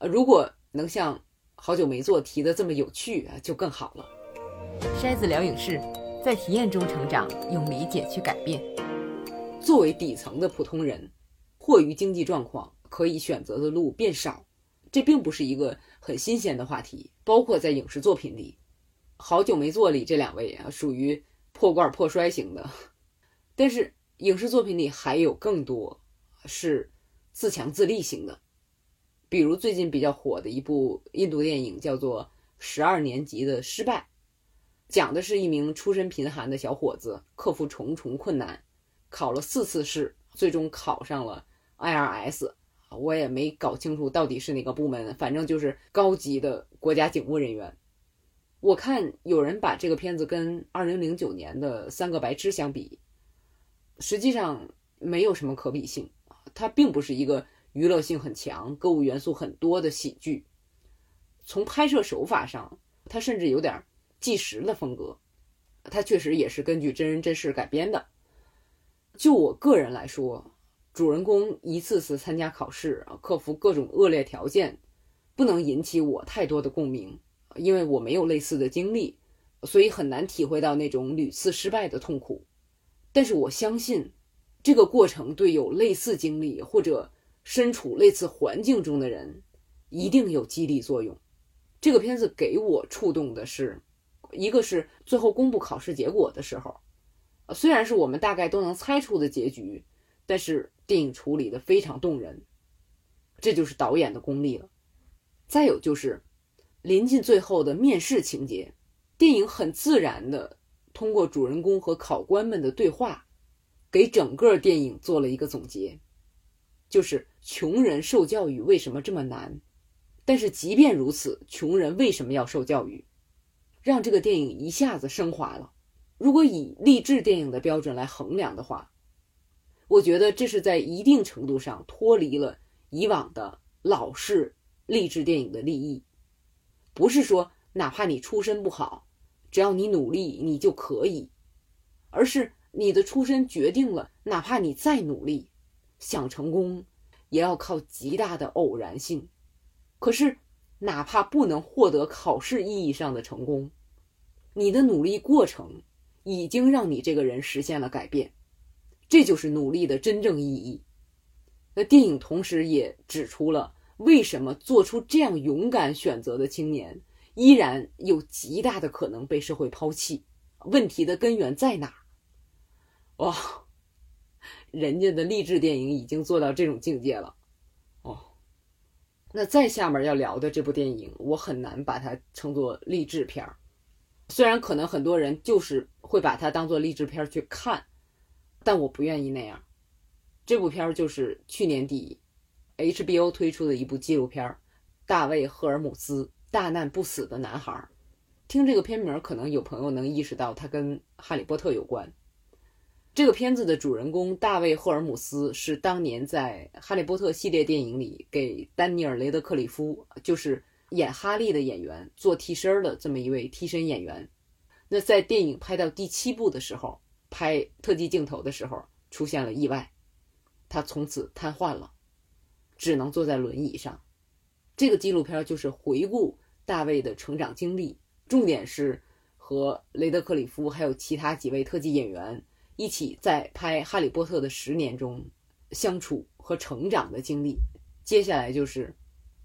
呃，如果能像好久没做提的这么有趣啊，就更好了。筛子聊影视，在体验中成长，用理解去改变。作为底层的普通人，迫于经济状况，可以选择的路变少，这并不是一个很新鲜的话题。包括在影视作品里，好久没做里这两位啊，属于破罐破摔型的。但是影视作品里还有更多是自强自立型的，比如最近比较火的一部印度电影，叫做《十二年级的失败》，讲的是一名出身贫寒的小伙子克服重重困难。考了四次试，最终考上了 IRS，我也没搞清楚到底是哪个部门，反正就是高级的国家警务人员。我看有人把这个片子跟2009年的《三个白痴》相比，实际上没有什么可比性。它并不是一个娱乐性很强、歌舞元素很多的喜剧。从拍摄手法上，它甚至有点纪实的风格。它确实也是根据真人真事改编的。就我个人来说，主人公一次次参加考试，克服各种恶劣条件，不能引起我太多的共鸣，因为我没有类似的经历，所以很难体会到那种屡次失败的痛苦。但是我相信，这个过程对有类似经历或者身处类似环境中的人，一定有激励作用。这个片子给我触动的是，一个是最后公布考试结果的时候。虽然是我们大概都能猜出的结局，但是电影处理的非常动人，这就是导演的功力了。再有就是临近最后的面试情节，电影很自然的通过主人公和考官们的对话，给整个电影做了一个总结，就是穷人受教育为什么这么难？但是即便如此，穷人为什么要受教育？让这个电影一下子升华了。如果以励志电影的标准来衡量的话，我觉得这是在一定程度上脱离了以往的老式励志电影的利益。不是说哪怕你出身不好，只要你努力你就可以，而是你的出身决定了，哪怕你再努力，想成功也要靠极大的偶然性。可是，哪怕不能获得考试意义上的成功，你的努力过程。已经让你这个人实现了改变，这就是努力的真正意义。那电影同时也指出了为什么做出这样勇敢选择的青年，依然有极大的可能被社会抛弃。问题的根源在哪？哇，人家的励志电影已经做到这种境界了。哦，那再下面要聊的这部电影，我很难把它称作励志片儿。虽然可能很多人就是会把它当做励志片去看，但我不愿意那样。这部片儿就是去年底 HBO 推出的一部纪录片《大卫·赫尔姆斯：大难不死的男孩》。听这个片名，可能有朋友能意识到它跟《哈利波特》有关。这个片子的主人公大卫·赫尔姆斯是当年在《哈利波特》系列电影里给丹尼尔·雷德克里夫，就是。演哈利的演员做替身的这么一位替身演员，那在电影拍到第七部的时候，拍特技镜头的时候出现了意外，他从此瘫痪了，只能坐在轮椅上。这个纪录片就是回顾大卫的成长经历，重点是和雷德克里夫还有其他几位特技演员一起在拍《哈利波特》的十年中相处和成长的经历。接下来就是。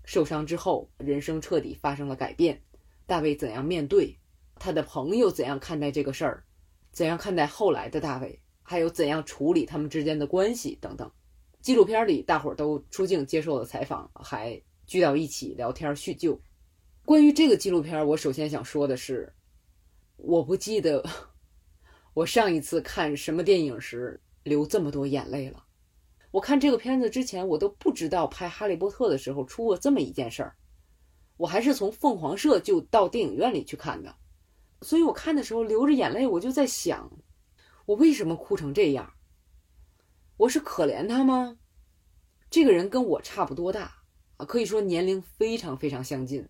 受伤之后，人生彻底发生了改变。大卫怎样面对？他的朋友怎样看待这个事儿？怎样看待后来的大卫？还有怎样处理他们之间的关系等等？纪录片里，大伙儿都出镜接受了采访，还聚到一起聊天叙旧。关于这个纪录片，我首先想说的是，我不记得我上一次看什么电影时流这么多眼泪了。我看这个片子之前，我都不知道拍《哈利波特》的时候出过这么一件事儿。我还是从凤凰社就到电影院里去看的，所以我看的时候流着眼泪，我就在想，我为什么哭成这样？我是可怜他吗？这个人跟我差不多大啊，可以说年龄非常非常相近，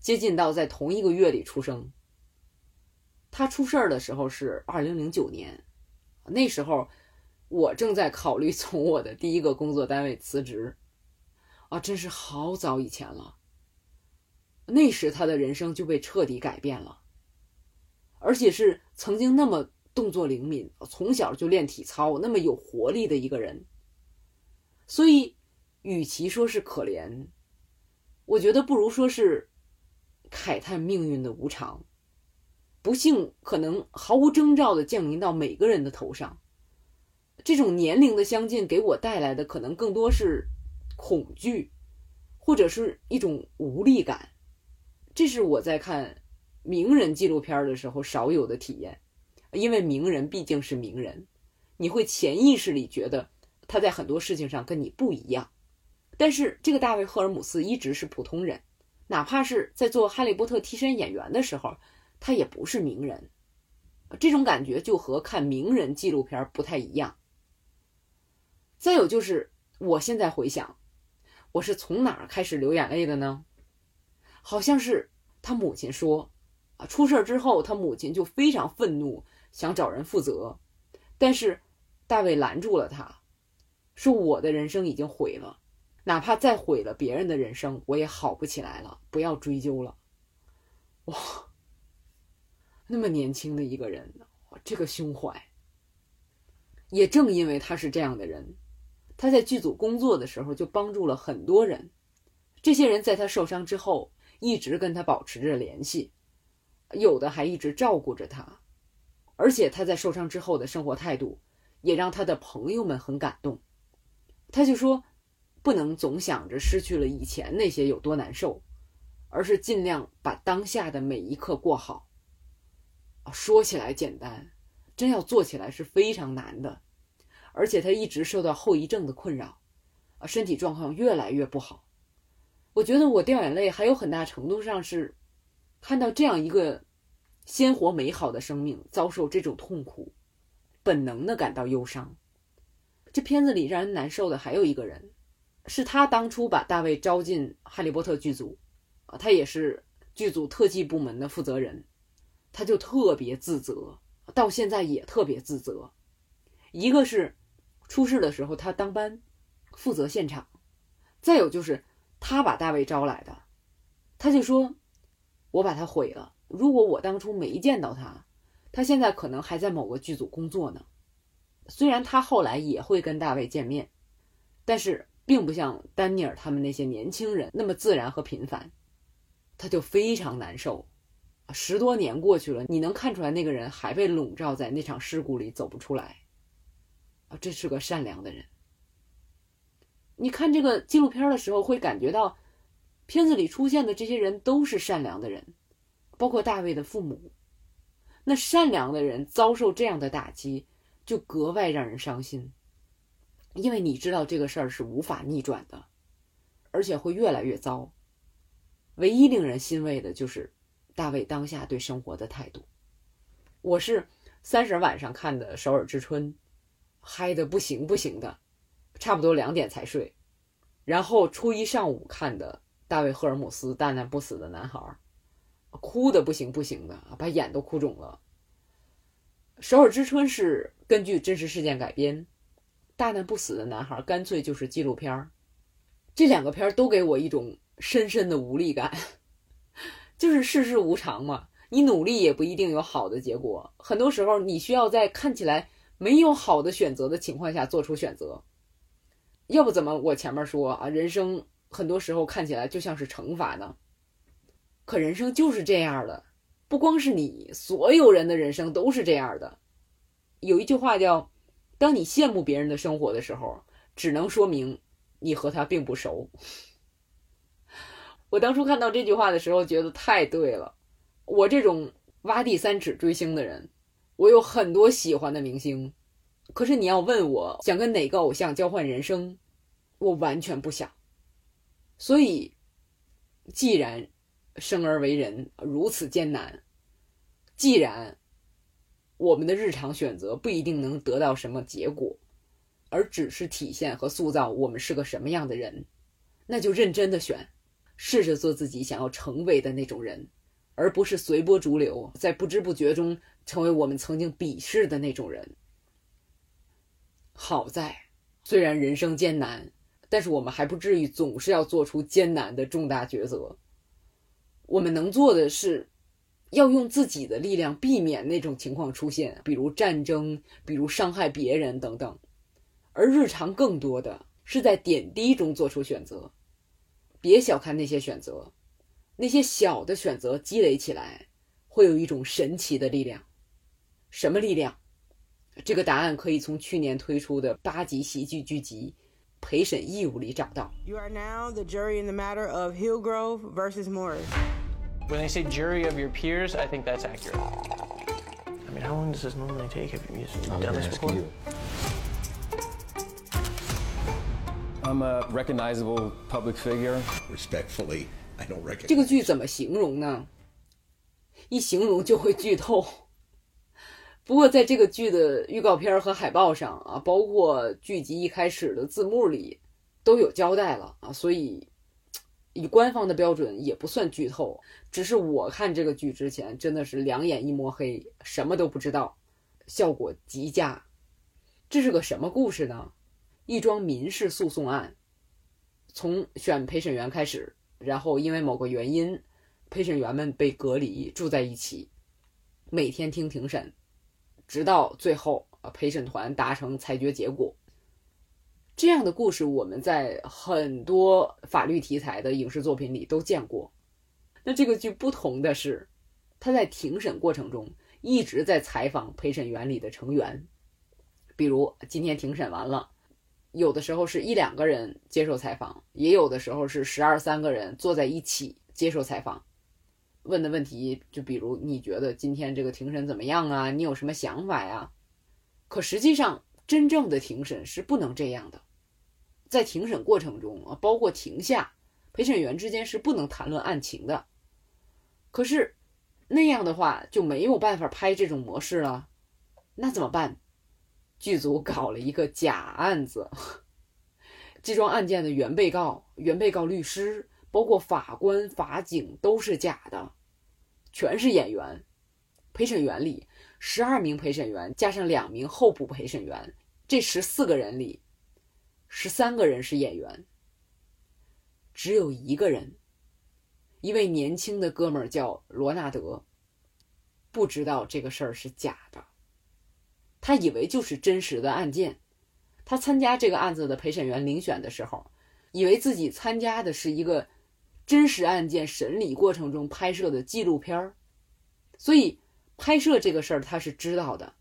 接近到在同一个月里出生。他出事儿的时候是二零零九年，那时候。我正在考虑从我的第一个工作单位辞职，啊，真是好早以前了。那时他的人生就被彻底改变了，而且是曾经那么动作灵敏，从小就练体操，那么有活力的一个人。所以，与其说是可怜，我觉得不如说是慨叹命运的无常。不幸可能毫无征兆的降临到每个人的头上。这种年龄的相近给我带来的可能更多是恐惧，或者是一种无力感。这是我在看名人纪录片的时候少有的体验，因为名人毕竟是名人，你会潜意识里觉得他在很多事情上跟你不一样。但是这个大卫·赫尔姆斯一直是普通人，哪怕是在做《哈利波特》替身演员的时候。他也不是名人，这种感觉就和看名人纪录片不太一样。再有就是，我现在回想，我是从哪儿开始流眼泪的呢？好像是他母亲说，啊，出事儿之后，他母亲就非常愤怒，想找人负责，但是大卫拦住了他，说：“我的人生已经毁了，哪怕再毁了别人的人生，我也好不起来了，不要追究了。”哇！那么年轻的一个人，这个胸怀。也正因为他是这样的人，他在剧组工作的时候就帮助了很多人。这些人在他受伤之后一直跟他保持着联系，有的还一直照顾着他。而且他在受伤之后的生活态度也让他的朋友们很感动。他就说，不能总想着失去了以前那些有多难受，而是尽量把当下的每一刻过好。说起来简单，真要做起来是非常难的。而且他一直受到后遗症的困扰，啊，身体状况越来越不好。我觉得我掉眼泪还有很大程度上是看到这样一个鲜活美好的生命遭受这种痛苦，本能的感到忧伤。这片子里让人难受的还有一个人，是他当初把大卫招进《哈利波特》剧组，啊，他也是剧组特技部门的负责人。他就特别自责，到现在也特别自责。一个是出事的时候他当班，负责现场；再有就是他把大卫招来的，他就说：“我把他毁了。如果我当初没见到他，他现在可能还在某个剧组工作呢。虽然他后来也会跟大卫见面，但是并不像丹尼尔他们那些年轻人那么自然和频繁。他就非常难受。”十多年过去了，你能看出来那个人还被笼罩在那场事故里走不出来。啊，这是个善良的人。你看这个纪录片的时候，会感觉到片子里出现的这些人都是善良的人，包括大卫的父母。那善良的人遭受这样的打击，就格外让人伤心，因为你知道这个事儿是无法逆转的，而且会越来越糟。唯一令人欣慰的就是。大卫当下对生活的态度，我是三十晚上看的《首尔之春》，嗨的不行不行的，差不多两点才睡。然后初一上午看的《大卫·赫尔姆斯：大难不死的男孩》，哭的不行不行的，把眼都哭肿了。《首尔之春》是根据真实事件改编，《大难不死的男孩》干脆就是纪录片儿。这两个片儿都给我一种深深的无力感。就是世事无常嘛，你努力也不一定有好的结果。很多时候，你需要在看起来没有好的选择的情况下做出选择。要不怎么我前面说啊，人生很多时候看起来就像是惩罚呢？可人生就是这样的，不光是你，所有人的人生都是这样的。有一句话叫：“当你羡慕别人的生活的时候，只能说明你和他并不熟。”我当初看到这句话的时候，觉得太对了。我这种挖地三尺追星的人，我有很多喜欢的明星，可是你要问我想跟哪个偶像交换人生，我完全不想。所以，既然生而为人如此艰难，既然我们的日常选择不一定能得到什么结果，而只是体现和塑造我们是个什么样的人，那就认真的选。试着做自己想要成为的那种人，而不是随波逐流，在不知不觉中成为我们曾经鄙视的那种人。好在虽然人生艰难，但是我们还不至于总是要做出艰难的重大抉择。我们能做的是，要用自己的力量避免那种情况出现，比如战争，比如伤害别人等等。而日常更多的是在点滴中做出选择。别小看那些选择，那些小的选择积累起来，会有一种神奇的力量。什么力量？这个答案可以从去年推出的八集喜剧剧集《陪审义务》里找到。You are now the jury in the matter of Hillgrove versus Morris. When they say jury of your peers, I think that's accurate. I mean, how long does this normally take? Have you done this before? I'm a recognizable public figure. Respectfully, I don't 这 recognize. 这个剧怎么形容呢？一形容就会剧透。不过，在这个剧的预告片和海报上啊，包括剧集一开始的字幕里，都有交代了啊，所以以官方的标准也不算剧透。只是我看这个剧之前真的是两眼一抹黑，什么都不知道，效果极佳。这是个什么故事呢？一桩民事诉讼案，从选陪审员开始，然后因为某个原因，陪审员们被隔离，住在一起，每天听庭审，直到最后啊陪审团达成裁决结果。这样的故事我们在很多法律题材的影视作品里都见过。那这个剧不同的是，他在庭审过程中一直在采访陪审员里的成员，比如今天庭审完了。有的时候是一两个人接受采访，也有的时候是十二三个人坐在一起接受采访。问的问题就比如你觉得今天这个庭审怎么样啊？你有什么想法呀？可实际上，真正的庭审是不能这样的。在庭审过程中啊，包括庭下，陪审员之间是不能谈论案情的。可是那样的话就没有办法拍这种模式了，那怎么办？剧组搞了一个假案子，这桩案件的原被告、原被告律师，包括法官、法警都是假的，全是演员。陪审员里，十二名陪审员加上两名候补陪审员，这十四个人里，十三个人是演员，只有一个人，一位年轻的哥们儿叫罗纳德，不知道这个事儿是假的。他以为就是真实的案件。他参加这个案子的陪审员遴选的时候，以为自己参加的是一个真实案件审理过程中拍摄的纪录片儿，所以拍摄这个事儿他是知道的。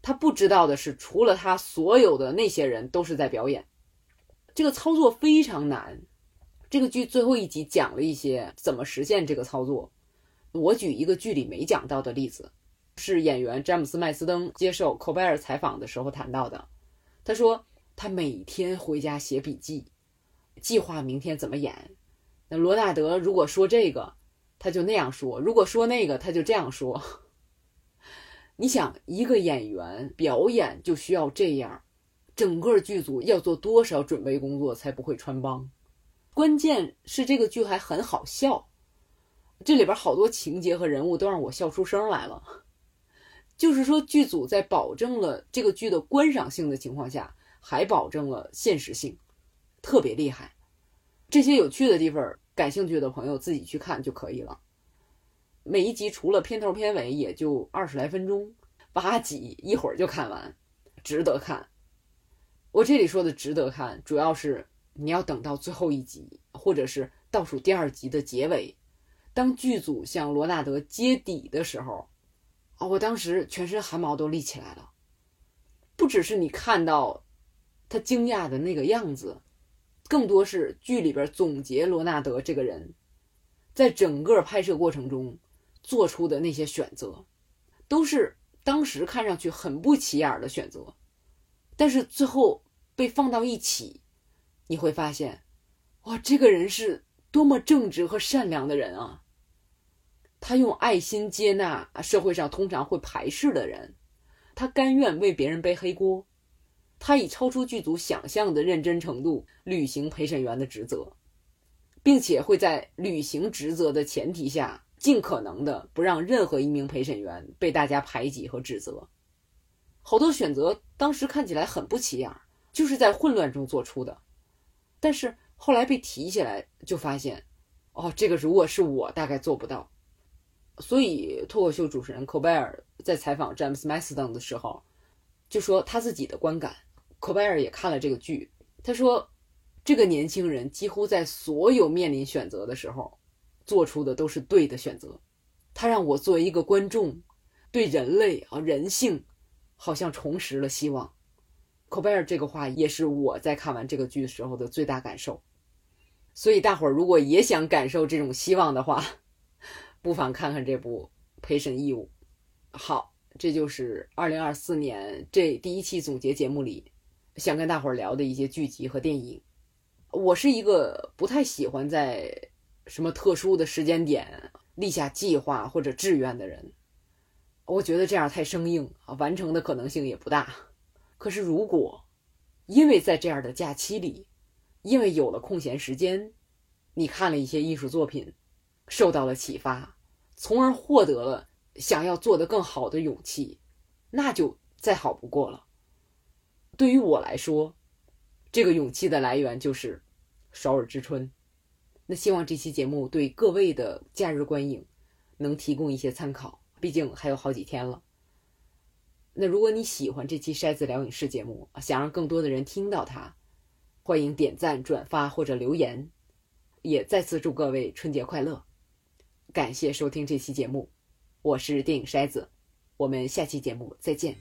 他不知道的是，除了他，所有的那些人都是在表演。这个操作非常难。这个剧最后一集讲了一些怎么实现这个操作。我举一个剧里没讲到的例子。是演员詹姆斯麦斯登接受寇贝尔采访的时候谈到的。他说他每天回家写笔记，计划明天怎么演。那罗纳德如果说这个，他就那样说；如果说那个，他就这样说。你想，一个演员表演就需要这样，整个剧组要做多少准备工作才不会穿帮？关键是这个剧还很好笑，这里边好多情节和人物都让我笑出声来了。就是说，剧组在保证了这个剧的观赏性的情况下，还保证了现实性，特别厉害。这些有趣的地方，感兴趣的朋友自己去看就可以了。每一集除了片头片尾，也就二十来分钟，八集一会儿就看完，值得看。我这里说的值得看，主要是你要等到最后一集，或者是倒数第二集的结尾，当剧组向罗纳德揭底的时候。啊、哦！我当时全身汗毛都立起来了，不只是你看到他惊讶的那个样子，更多是剧里边总结罗纳德这个人，在整个拍摄过程中做出的那些选择，都是当时看上去很不起眼的选择，但是最后被放到一起，你会发现，哇，这个人是多么正直和善良的人啊！他用爱心接纳社会上通常会排斥的人，他甘愿为别人背黑锅，他以超出剧组想象的认真程度履行陪审员的职责，并且会在履行职责的前提下，尽可能的不让任何一名陪审员被大家排挤和指责。好多选择当时看起来很不起眼，就是在混乱中做出的。但是后来被提起来，就发现，哦，这个如果是我，大概做不到。所以，脱口秀主持人科贝尔在采访詹姆斯·麦斯登的时候，就说他自己的观感。科贝尔也看了这个剧，他说，这个年轻人几乎在所有面临选择的时候，做出的都是对的选择。他让我作为一个观众，对人类啊人性，好像重拾了希望。科贝尔这个话也是我在看完这个剧的时候的最大感受。所以，大伙儿如果也想感受这种希望的话，不妨看看这部《陪审义务》。好，这就是二零二四年这第一期总结节目里想跟大伙儿聊的一些剧集和电影。我是一个不太喜欢在什么特殊的时间点立下计划或者志愿的人，我觉得这样太生硬啊，完成的可能性也不大。可是如果因为在这样的假期里，因为有了空闲时间，你看了一些艺术作品。受到了启发，从而获得了想要做得更好的勇气，那就再好不过了。对于我来说，这个勇气的来源就是首尔之春。那希望这期节目对各位的假日观影能提供一些参考，毕竟还有好几天了。那如果你喜欢这期筛子聊影视节目，想让更多的人听到它，欢迎点赞、转发或者留言。也再次祝各位春节快乐！感谢收听这期节目，我是电影筛子，我们下期节目再见。